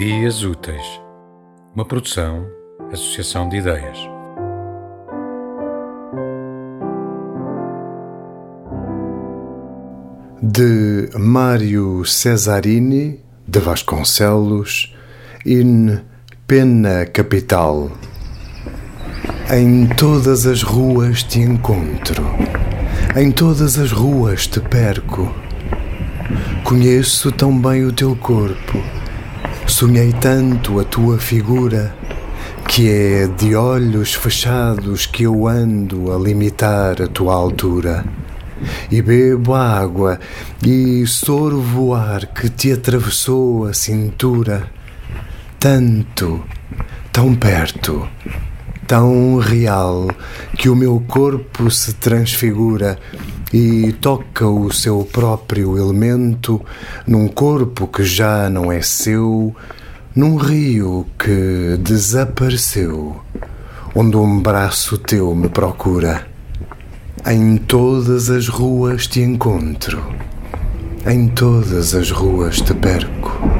Ideias Úteis, uma produção, associação de ideias. De Mário Cesarini de Vasconcelos, in Pena Capital. Em todas as ruas te encontro, em todas as ruas te perco. Conheço tão bem o teu corpo Sonhei tanto a tua figura que é de olhos fechados que eu ando a limitar a tua altura. E bebo a água e sorvo o ar que te atravessou a cintura. Tanto, tão perto, tão real que o meu corpo se transfigura e toca o seu próprio elemento num corpo que já não é seu, num rio que desapareceu, onde um braço teu me procura. Em todas as ruas te encontro, em todas as ruas te perco.